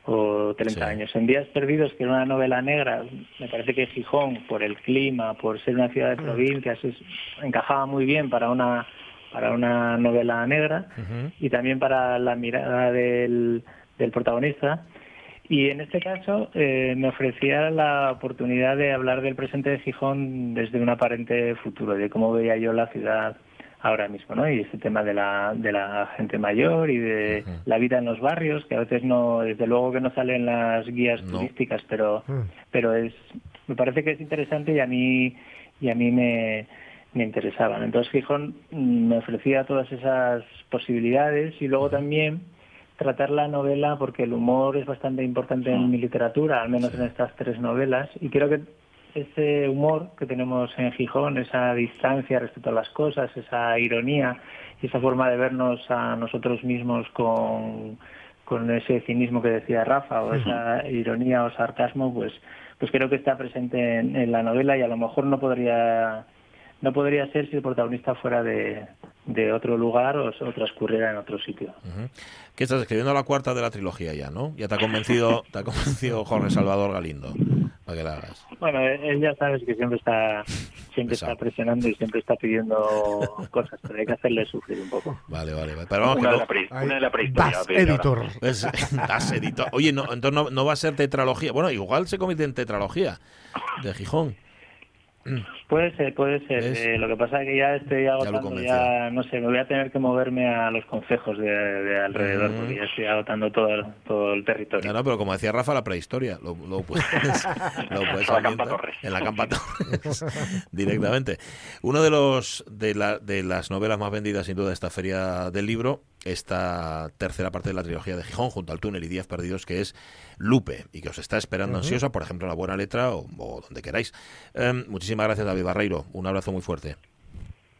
o 30 años. En Días Perdidos, que era una novela negra, me parece que Gijón, por el clima, por ser una ciudad de provincias, es- encajaba muy bien para una para una novela negra y también para la mirada del, del protagonista. Y en este caso eh, me ofrecía la oportunidad de hablar del presente de Gijón desde un aparente futuro, de cómo veía yo la ciudad ahora mismo, ¿no? Y este tema de la, de la gente mayor y de la vida en los barrios, que a veces no, desde luego que no salen las guías turísticas, pero, pero es, me parece que es interesante y a mí, y a mí me, me interesaban. Entonces Gijón mm, me ofrecía todas esas posibilidades y luego también tratar la novela porque el humor es bastante importante en mi literatura, al menos en estas tres novelas, y creo que ese humor que tenemos en Gijón, esa distancia respecto a las cosas, esa ironía y esa forma de vernos a nosotros mismos con, con ese cinismo que decía Rafa, o esa ironía o sarcasmo, pues, pues creo que está presente en, en la novela y a lo mejor no podría no podría ser si el protagonista fuera de, de otro lugar o, o transcurriera en otro sitio. ¿Qué estás escribiendo la cuarta de la trilogía ya, no? Ya te ha convencido, te ha convencido Jorge Salvador Galindo para que la hagas. Bueno, él ya sabes que siempre está siempre está presionando y siempre está pidiendo cosas, pero hay que hacerle sufrir un poco. Vale, vale. vale. Pero vamos, Una que de no- la, pre- una de la prehistoria. Das. Editor. Es, das editor. Oye, no, entonces no, no va a ser tetralogía. Bueno, igual se convierte en tetralogía de Gijón. Puede ser, puede ser. Eh, lo que pasa es que ya estoy agotando, convenció. ya, no sé, me voy a tener que moverme a los concejos de, de alrededor, porque ya estoy agotando todo, el- todo el territorio. Ya no, pero como decía Rafa, la prehistoria. Lo, lo puedes, lo puedes En la Campa Torres. en la Campa Torres directamente. Uno de los de, la- de las novelas más vendidas, sin duda, de esta feria del libro, esta tercera parte de la trilogía de Gijón, junto al túnel y Días Perdidos, que es Lupe, y que os está esperando ansiosa, por ejemplo, en la buena letra o, o donde queráis. Em, muchísimas gracias, David Barreiro. Un abrazo muy fuerte.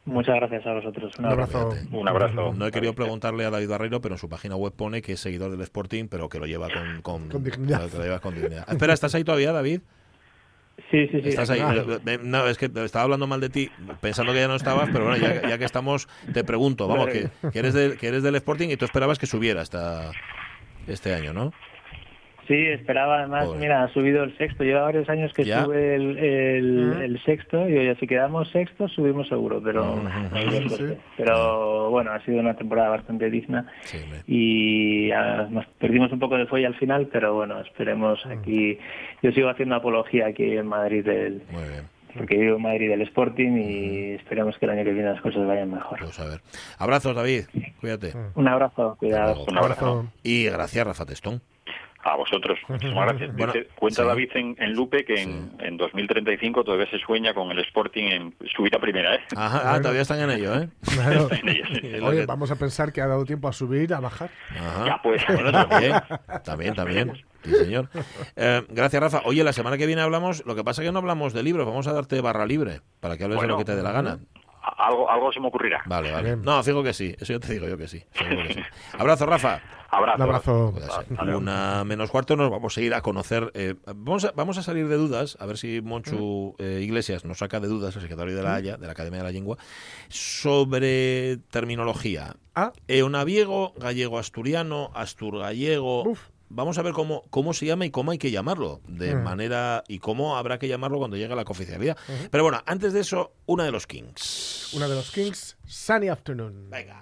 Muchas gracias a vosotros. Un Un abrazo. Un abrazo. No he querido preguntarle a David Barreiro, pero en su página web pone que es seguidor del Sporting, pero que lo lleva con, con, Con dignidad. que lo lleva con dignidad. Espera, ¿estás ahí todavía, David? Sí, sí, sí. Estás ahí. Ah. Eh, eh, No, es que estaba hablando mal de ti, pensando que ya no estabas, pero bueno, ya, ya que estamos, te pregunto, vamos, que, que eres del, que eres del Sporting y tú esperabas que subiera esta, este año, ¿no? Sí, esperaba además, mira, ha subido el sexto. Lleva varios años que ¿Ya? sube el, el, el sexto y oye, si quedamos sexto subimos seguro, pero no Sí. Pero bueno, ha sido una temporada bastante digna Sí, y ah, nos perdimos un poco de fuelle al final, pero bueno, esperemos aquí. Yo sigo haciendo apología aquí en Madrid del, Muy bien. porque vivo en Madrid del Sporting y esperemos que el año que viene las cosas vayan mejor. Pues a ver. Abrazos, David. Cuídate. Un abrazo, cuidado. Un abrazo. Y gracias, Rafa Testón. A vosotros. Muchísimas gracias. Bueno, Dice- cuenta sí. David en, en Lupe que en, en 2035 todavía se sueña con el Sporting en subir a primera, ¿eh? Ajá, ah, todavía están en ello, ¿eh? Claro. Es lo Oye, que- vamos a pensar que ha dado tiempo a subir, a bajar. Ajá. Ya, pues. Bueno, también, también, también. Sí, señor. Eh, gracias, Rafa. Oye, la semana que viene hablamos, lo que pasa es que no hablamos de libros, vamos a darte barra libre para que hables de lo que te dé la gana. Algo, algo se me ocurrirá. Vale, vale. No, fijo que sí, eso yo te digo yo que sí. seguro que sí. Abrazo, Rafa. Abrazo. Un abrazo. Vale. Una menos cuarto nos vamos a ir a conocer. eh, vamos, a, vamos a salir de dudas, a ver si Monchu eh, Iglesias nos saca de dudas, el secretario de la Haya, de la Academia de la Lengua, sobre terminología. Ah. Eonaviego, gallego-asturiano, astur-gallego. Uf. Vamos a ver cómo, cómo se llama y cómo hay que llamarlo, de Mm. manera y cómo habrá que llamarlo cuando llegue a la cooficialidad. Pero bueno, antes de eso, una de los Kings. Una de los Kings, Sunny Afternoon. Venga.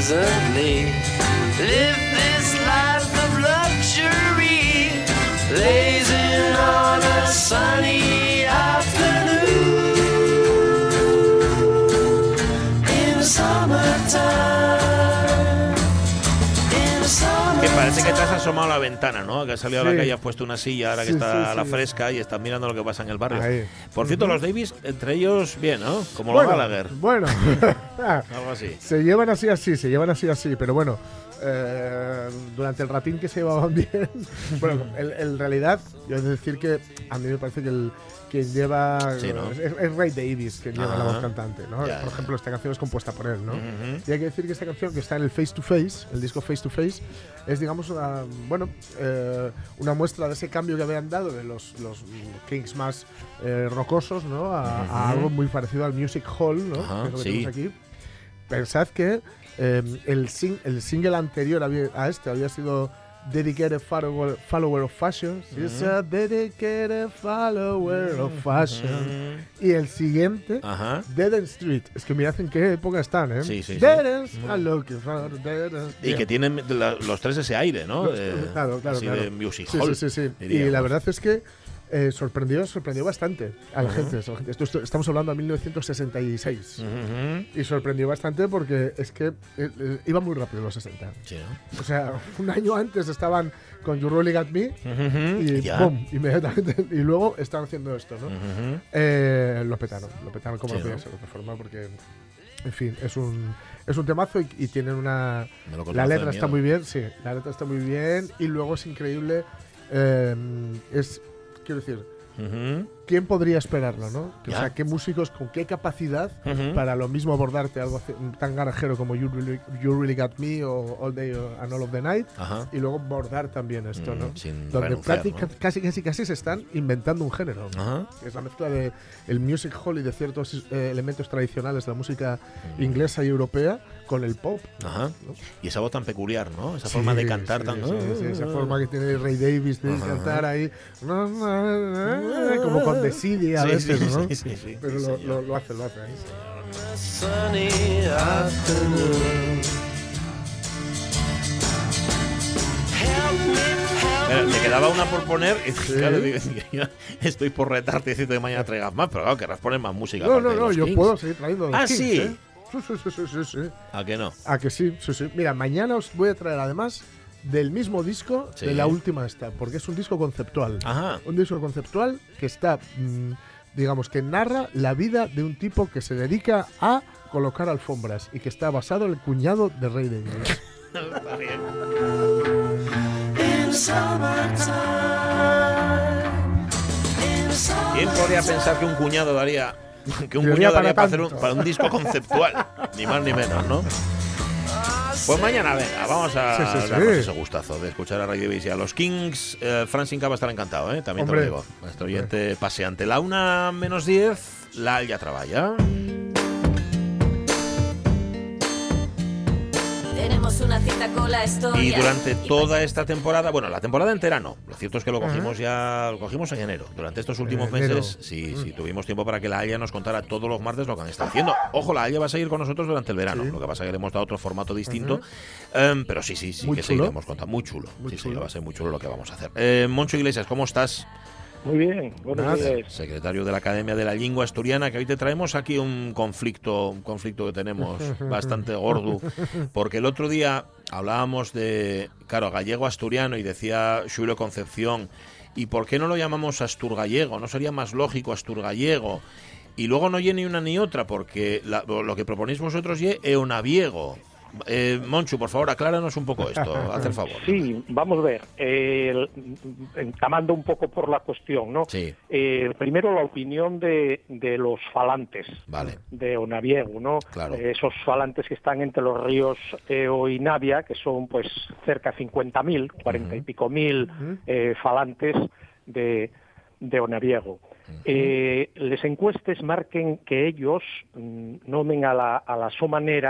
pleasantly. Live asomado a la ventana, ¿no? Que has salido a la Sí. calle, has puesto una silla ahora que Sí, está sí, a la sí. fresca y estás mirando lo que pasa en el barrio. Ahí. Por cierto, los Davis, entre ellos, bien, ¿no? Como bueno, los Gallagher. bueno. Algo así. se llevan así, así, se llevan así, así, pero bueno, eh, durante el ratín que se llevaban bien, bueno, en, en realidad, yo de decir que a mí me parece que el quien lleva Sí, ¿no? es, es Ray Davis quien lleva la voz cantante, ¿no? Ya, Por ejemplo, esta canción es compuesta por él, ¿no? Ujú. Y hay que decir que esta canción que está en el Face to Face, el disco Face to Face, es digamos una, bueno, eh, una muestra de ese cambio que habían dado de los, los Kings más eh, rocosos, ¿no? A, algo muy parecido al Music Hall, ¿no? Ajá, que es lo que sí. tenemos aquí. Pensad que eh, el, sing- el single anterior a este había sido Dedicated Follower, follower of Fashion. She's a dedicated follower of fashion. Y el siguiente, Ajá. Dead End Street. Es que mirad en qué época están, ¿eh? Sí, sí, sí. Dead I'm looking for Dead Ends. Y que tienen la- los tres ese aire, ¿no? Los- De- claro, claro, así claro. de music Sí, hall, sí, sí, sí. Y la verdad es que eh, sorprendió, sorprendió bastante a la gente. a la gente. Esto- esto- estamos hablando de 1966. Ujú. Y sorprendió bastante porque es que eh, eh, iba muy rápido los 60. Sí. O sea, un año antes estaban con You Really Got Me y. ¡pum! Inmediatamente. Y luego están haciendo esto, ¿no? Eh, lo petaron, lo petaron como Sí, no podía ser de otra forma porque, en fin, es un, es un temazo y, y tienen una... La letra está muy bien, sí, la letra está muy bien y luego es increíble, eh, es, quiero decir, Ujú. ¿quién podría esperarlo, no? O sea, qué músicos con qué capacidad Ujú. para lo mismo abordarte algo tan garajero como you really, You Really Got Me o All Day and All of the Night Ajá. y luego abordar también esto, Mm, ¿no? sin Donde renunciar, práctica- ¿no? casi, casi, casi se están inventando un género. Ajá. Es la mezcla de el music hall y de ciertos eh, elementos tradicionales de la música inglesa y europea con el pop. Ajá. Y esa voz tan peculiar, ¿no? Esa Sí, forma de cantar sí, tan. sí, sí, esa forma que tiene Ray Davis de Ajá. cantar ahí, como con desidia a veces, ¿no? sí, sí, sí, Pero lo, lo- lo hace, lo hace. Help me, quedaba una por poner. Claro, estoy por retarte y decirte que mañana traigas más, pero claro, querrás poner más música. No, no, no, yo Kings. puedo seguir trayendo los Ah, Kings, sí. ¿eh? Sí, sí, sí, sí, sí, sí. ¿A que no? Ah, que sí, sí, sí. Mira, mañana os voy a traer además del mismo disco Sí. de la última esta, porque es un disco conceptual. Ajá. Un disco conceptual que está, mm, digamos, que narra la vida de un tipo que se dedica a colocar alfombras y que está basado en el cuñado de Rey Davis. Está bien. ¿Quién podría pensar que un cuñado daría que un para daría para, hacer un, para un disco conceptual? ni más ni menos, ¿no? Pues mañana, venga, vamos a Sí, sí, sí. darnos ese gustazo de escuchar a Davis y a los Kings. Eh, Fran Sinca va a estar encantado, ¿eh? También Hombre. te lo digo. Nuestro oyente paseante. La una menos 10, la ya trabaja. Tenemos una cita con la historia. Y durante toda esta temporada, bueno, la temporada entera no. Lo cierto es que lo cogimos ya, lo cogimos en enero. Durante estos últimos En meses, sí, sí, tuvimos tiempo para que la Haya nos contara todos los martes lo que han estado haciendo. Ojo, la Haya va a seguir con nosotros durante el verano. Lo que pasa es que le hemos dado otro formato distinto. Em, pero sí, sí, sí, Muy que chulo. seguiremos contando. Muy chulo. Muy sí, sí, chulo. va a ser muy chulo lo que vamos a hacer. Eh, Moncho Iglesias, ¿cómo estás? Muy bien, buenos Nada. días. Secretario de la Academia de la Lengua Asturiana, que hoy te traemos aquí un conflicto, un conflicto que tenemos bastante gordo, porque el otro día hablábamos de, claro, gallego asturiano y decía Julio Concepción, ¿y por qué no lo llamamos asturgallego? ¿No sería más lógico asturgallego? Y luego no ye ni una ni otra, porque la- lo que proponéis vosotros ye eonaviego. Eh, Monchu, por favor, acláranos un poco esto, haz el favor. Sí, vamos a ver, eh, el- entamando un poco por la cuestión, ¿no? Sí, Eh, primero la opinión de, de los falantes vale. de Onaviego, ¿no? Claro. Eh, esos falantes que están entre los ríos Eo y Navia, que son pues cerca de 50.000, 40 y pico mil eh, falantes de, de Onaviego. Eh, les encuestes marquen que ellos mm, nomen a la, a la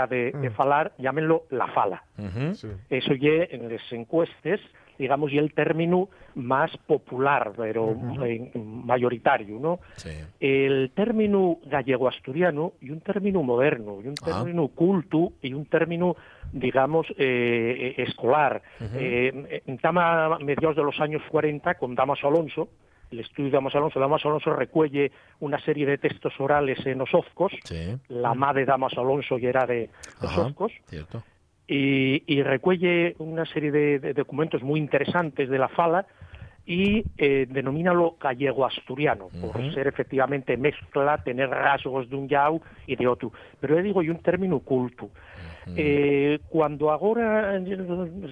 de, de falar, llámenlo la fala. Ujú. Sí. Eso ya en las encuestes, digamos, y el término más popular, pero eh, mayoritario, ¿no? Sí. El término gallego-asturiano y un término moderno, y un Ah. término culto y un término, digamos, eh, eh, escolar. Eh, en Tama, mediados de los años 40, con Damaso Alonso, el estudio de Damaso Alonso, Damaso Alonso recuelle una serie de textos orales en Sí. la madre de Damaso Alonso y era de ofcos, Cierto. y, y recuelle una serie de, de documentos muy interesantes de la fala y eh, denomínalo gallego-asturiano, por ser efectivamente mezcla, tener rasgos de un yau y de otro. Pero yo digo, y un término culto. Eh, cuando ahora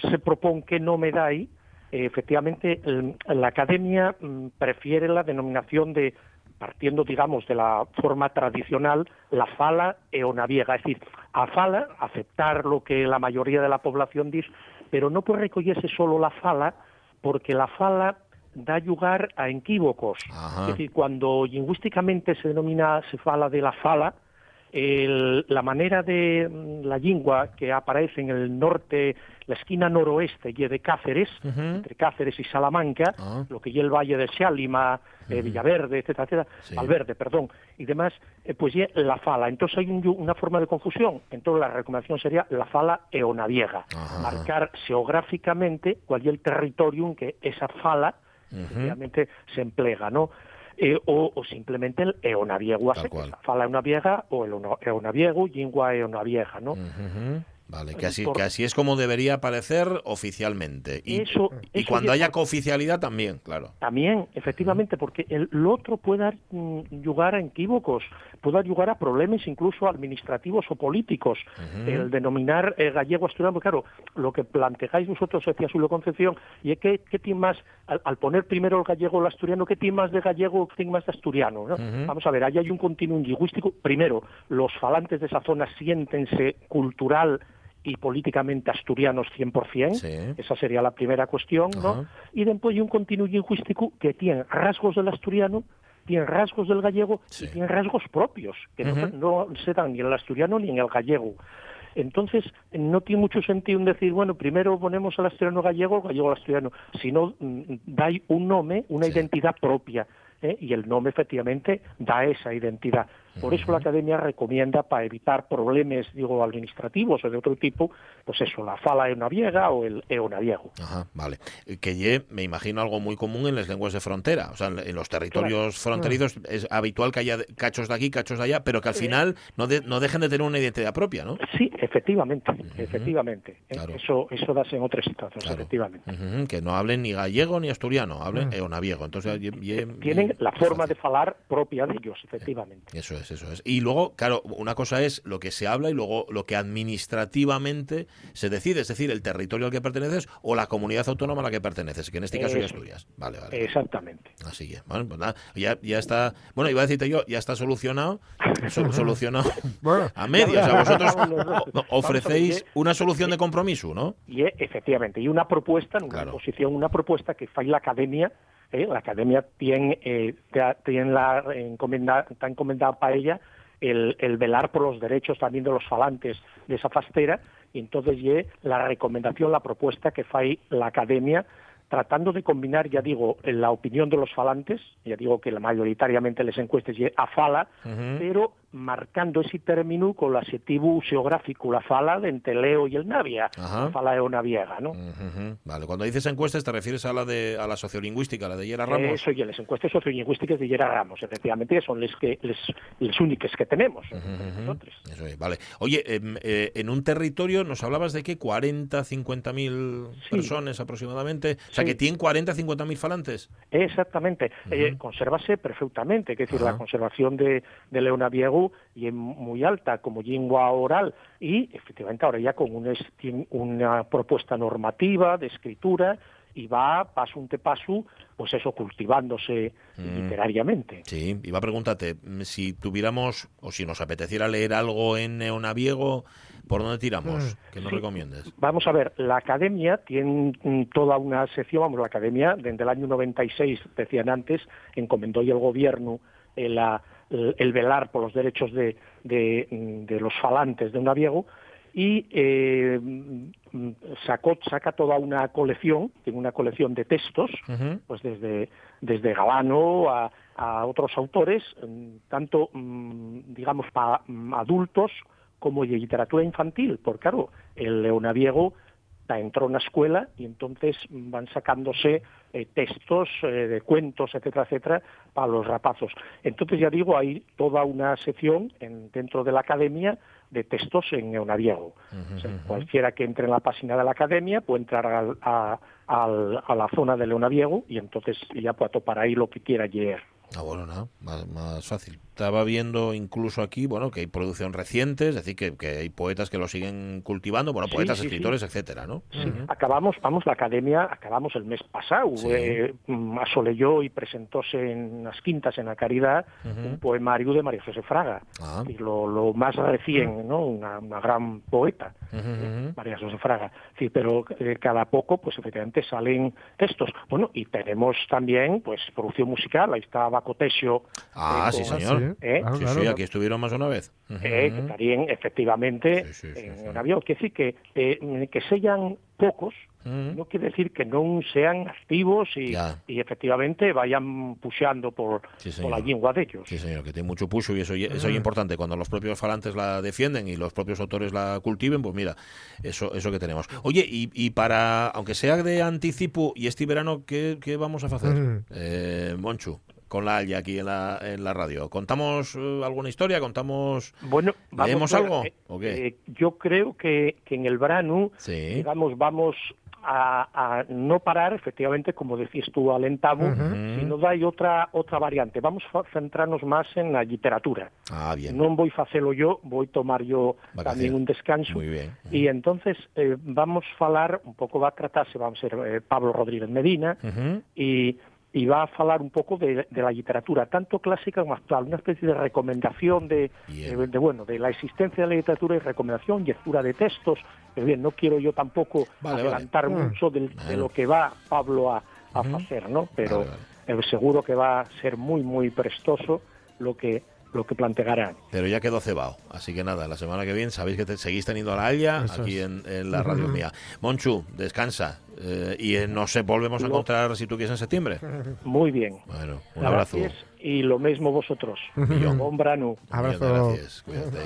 se propone que no me dai, efectivamente la academia mm, prefiere la denominación de partiendo, digamos, de la forma tradicional, la fala eonaviega, es decir, a fala, aceptar lo que la mayoría de la población dice, pero no puede recogerse solo la fala, porque la fala da lugar a equívocos. Ajá. Es decir, cuando lingüísticamente se denomina, se fala de la fala, el- la manera de mm, la lengua que aparece en el norte, la esquina noroeste y de Cáceres, entre Cáceres y Salamanca, Ah. lo que y el Valle de Xálima, eh, Villaverde, etcétera, etcétera, Sí. Valverde, perdón, y demás, eh, pues ya la fala. Entonces hay un- una forma de confusión. Entonces la recomendación sería la fala eonaviega. Ajá. Marcar geográficamente cuál es el territorio en que esa fala efectivamente se emplega, ¿no? Eh, o, o simplemente el eonaviego a secas, fala eonaviega o el eonaviego, lingua eonavieja, ¿no? Ujú. Vale, que así, que así es como debería aparecer oficialmente. Y, Eso- y eso cuando ya- haya cooficialidad también, claro. También, efectivamente, porque el, otro puede dar mm, a equívocos, puede dar lugar a problemas incluso administrativos o políticos. El denominar eh, gallego asturiano, porque claro, lo que planteáis vosotros, decía Julio Concepción, y es que, ¿qué tiene más, al, al poner primero el gallego o el asturiano, qué tiene más de gallego, qué tiene más de asturiano? ¿no? Vamos a ver, ahí hay un continuum lingüístico. Primero, los falantes de esa zona siéntense cultural y políticamente asturianos 100%, esa sería la primera cuestión. Y después hay un continuum lingüístico que tiene rasgos del asturiano, tiene rasgos del gallego y tiene rasgos propios, que no- no, se dan ni en el asturiano ni en el gallego. Entonces, no tiene mucho sentido en decir, bueno, primero ponemos al asturiano gallego, el gallego al asturiano, sino mm, dai un nombre, una identidad propia, ¿eh? y el nombre efectivamente da esa identidad. Por eso la Academia recomienda, para evitar problemas, digo, administrativos o de otro tipo, pues eso, la fala eonaviega o el eonaviego. Ajá, vale. Eh, Que ye, me imagino algo muy común en las lenguas de frontera. O sea, en los territorios Claro. fronterizos es habitual que haya cachos de aquí, cachos de allá, pero que al final no, de- no dejen de tener una identidad propia, ¿no? Sí, efectivamente, efectivamente. ¿eh? Eso, eso das en otras situaciones, efectivamente. Ujú, que no hablen ni gallego ni asturiano, hablen eonaviego. Entonces, ye- ye- Tienen la forma de falar propia de ellos, efectivamente. Eso es, eso es. Y luego, claro, una cosa es lo que se habla y luego lo que administrativamente se decide, es decir, el territorio al que perteneces o la comunidad autónoma a la que perteneces, que en este caso ya. Asturias. Vale, vale. Exactamente. Así que, bueno, pues nada, ya, ya está, bueno, iba a decirte yo, ya está solucionado, so- solucionado a medias. O sea, vosotros ofrecéis una solución de compromiso, ¿no? Y eh, efectivamente, y una propuesta, una posición, una propuesta que fai la academia, eh, la academia tiene, eh, tiene la encomenda, está encomendada para ella el, el velar por los derechos también de los falantes de esa fastera, y entonces ye la recomendación, la propuesta que fai la academia tratando de combinar, ya digo, la opinión de los falantes, ya digo que la mayoritariamente les encuestes ye a fala, pero marcando ese término con l'adjetivo geográfico, la fala de entre Leo y el Navia, Ajá. la fala eonaviega, ¿no? Ujú, Vale, cuando dices encuestas te refieres a la de a la sociolingüística, la de Yera Ramos. Eso y las encuestas sociolingüísticas de Yera Ramos, efectivamente, que son las que les, les únicas que tenemos. nosotros. Eso es, vale. Oye, em, eh, en un territorio nos hablabas de que 40, 50 mil personas aproximadamente. O sea, Sí. que tienen 40, 50 mil falantes. Exactamente, eh, consérvase perfectamente, es decir, la conservación de, de Y es muy alta como lengua oral y efectivamente ahora ya con una, una propuesta normativa de escritura y va paso ante paso, pues eso, cultivándose Mm. literariamente. Sí, iba a preguntarte, mm, si tuviéramos o si nos apeteciera leer algo en neonaviego, ¿por dónde tiramos? Que nos Sí. recomiendes. Vamos a ver, la academia tiene mm, toda una sección, vamos, la academia desde el año 96, decían antes, encomendó y el gobierno eh, la- el, el velar por los derechos de, de, mm, de los falantes de un naviego y eh, mm, sacó, saca toda una colección, tiene una colección de textos, pues desde, desde Galano a, a otros autores, mm, tanto, digamos, para adultos como de literatura infantil, porque claro, el leonaviego ta- entró en una escuela y entonces van sacándose eh, textos eh, de cuentos, etcétera, etcétera, para los rapazos. Entonces, ya digo, hay toda una sección en- dentro de la academia de textos en neonaviego. O sea, cualquiera que entre en la página de la academia puede entrar a, al- a la zona de Leonaviego y entonces ya puede topar ahí lo que quiera leer. Ah, bueno, nada, más, más fácil. Estaba viendo incluso aquí, bueno, que hay producción reciente, es decir, que, que hay poetas que lo siguen cultivando, bueno, Sí, poetas, sí, sí. escritores, etcétera, ¿no? Sí, acabamos, vamos, la academia, acabamos el mes pasado, eh, mm, asoleyó y presentóse en las quintas en la Caridad Ujú. un poemario de María José Fraga, Ah. y lo, lo más recién, ¿no? Una, una gran poeta. Ujú. María José Fraga. Sí, pero eh, cada poco, pues efectivamente salen textos. Bueno, y tenemos también, pues, producción musical. Ahí estaba Cotesio. Ah, eh, sí, con- señor. eh, sí, sí, aquí estuvieron más una vez. eh, que estarían efectivamente en un avión. Quiere decir que, eh, que sean pocos, no quiere decir que non sean activos y, y efectivamente vayan puxando por, Sí, por la lingua de ellos. Sí, señor, que tiene mucho puso y eso, y- eso es importante. Cuando los propios falantes la defienden y los propios autores la cultiven, pues mira, eso eso que tenemos. Oye, y, y para, aunque sea de anticipo, y este verano, ¿qué, qué vamos a hacer? Eh, Monchu, con la Alya aquí en la, en la radio. ¿Contamos eh, alguna historia? ¿Contamos... Bueno, vamos ¿Leemos a- algo? eh, ¿O qué? eh, yo creo que, que en el verano, Sí. digamos, vamos a, a no parar, efectivamente, como decís tú, alentamos, Ujú. sino hay otra otra variante. Vamos a centrarnos más en la literatura. Ah, bien. Non voy a facelo yo, voy tomar yo también un descanso. Muy bien. Y entonces eh, vamos a falar, un pouco va a tratarse, vamos a ser eh, Pablo Rodríguez Medina, y, y va a falar un poco de, de la literatura, tanto clásica como actual, una especie de recomendación de, de, de, bueno, de la existencia de la literatura y recomendación, lectura de textos. Pero bien, no quiero yo tampoco Vale, adelantar Mm. mucho del- de lo que va Pablo a, a hacer, ¿no? Pero eh, seguro que va a ser muy, muy prestoso lo que, lo que plantearán. Pero ya quedó cebado. Así que nada, la semana que viene sabéis que te, seguís teniendo a la Eso aquí en, en la radio mía. Monchu, descansa. eh, y eh, nos eh, volvemos a encontrar, si tú quieres, en septiembre. Muy bien. Bueno, un abrazo. Gracias y lo mismo vosotros. Bon. Millón de gracias. Cuídate.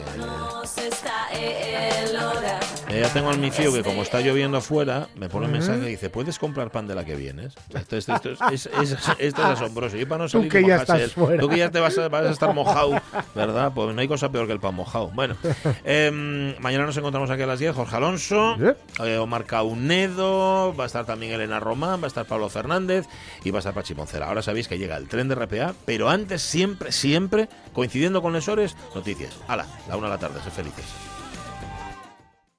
Eh, ya tengo al mi tío que como está lloviendo afuera, me pone un mensaje y dice, ¿puedes comprar pan de la que vienes? Esto, esto- esto es, es- es- esto es asombroso. Y para no Tú salir que y ya mojarse estás él. fuera. Tú que ya te vas a, vas a estar mojado, ¿verdad? Pues no hay cosa peor que el pan mojado. Bueno, em, mañana nos encontramos aquí a las 10. Jorge Alonso, eh, Omar Caunedo, va a estar también Elena Román, va a estar Pablo Fernández y va a estar Pachi. Ahora sabéis que llega el tren de RPA, pero antes siempre, siempre, coincidiendo con lesores, noticias. Hala, la una de la tarde, sé felices.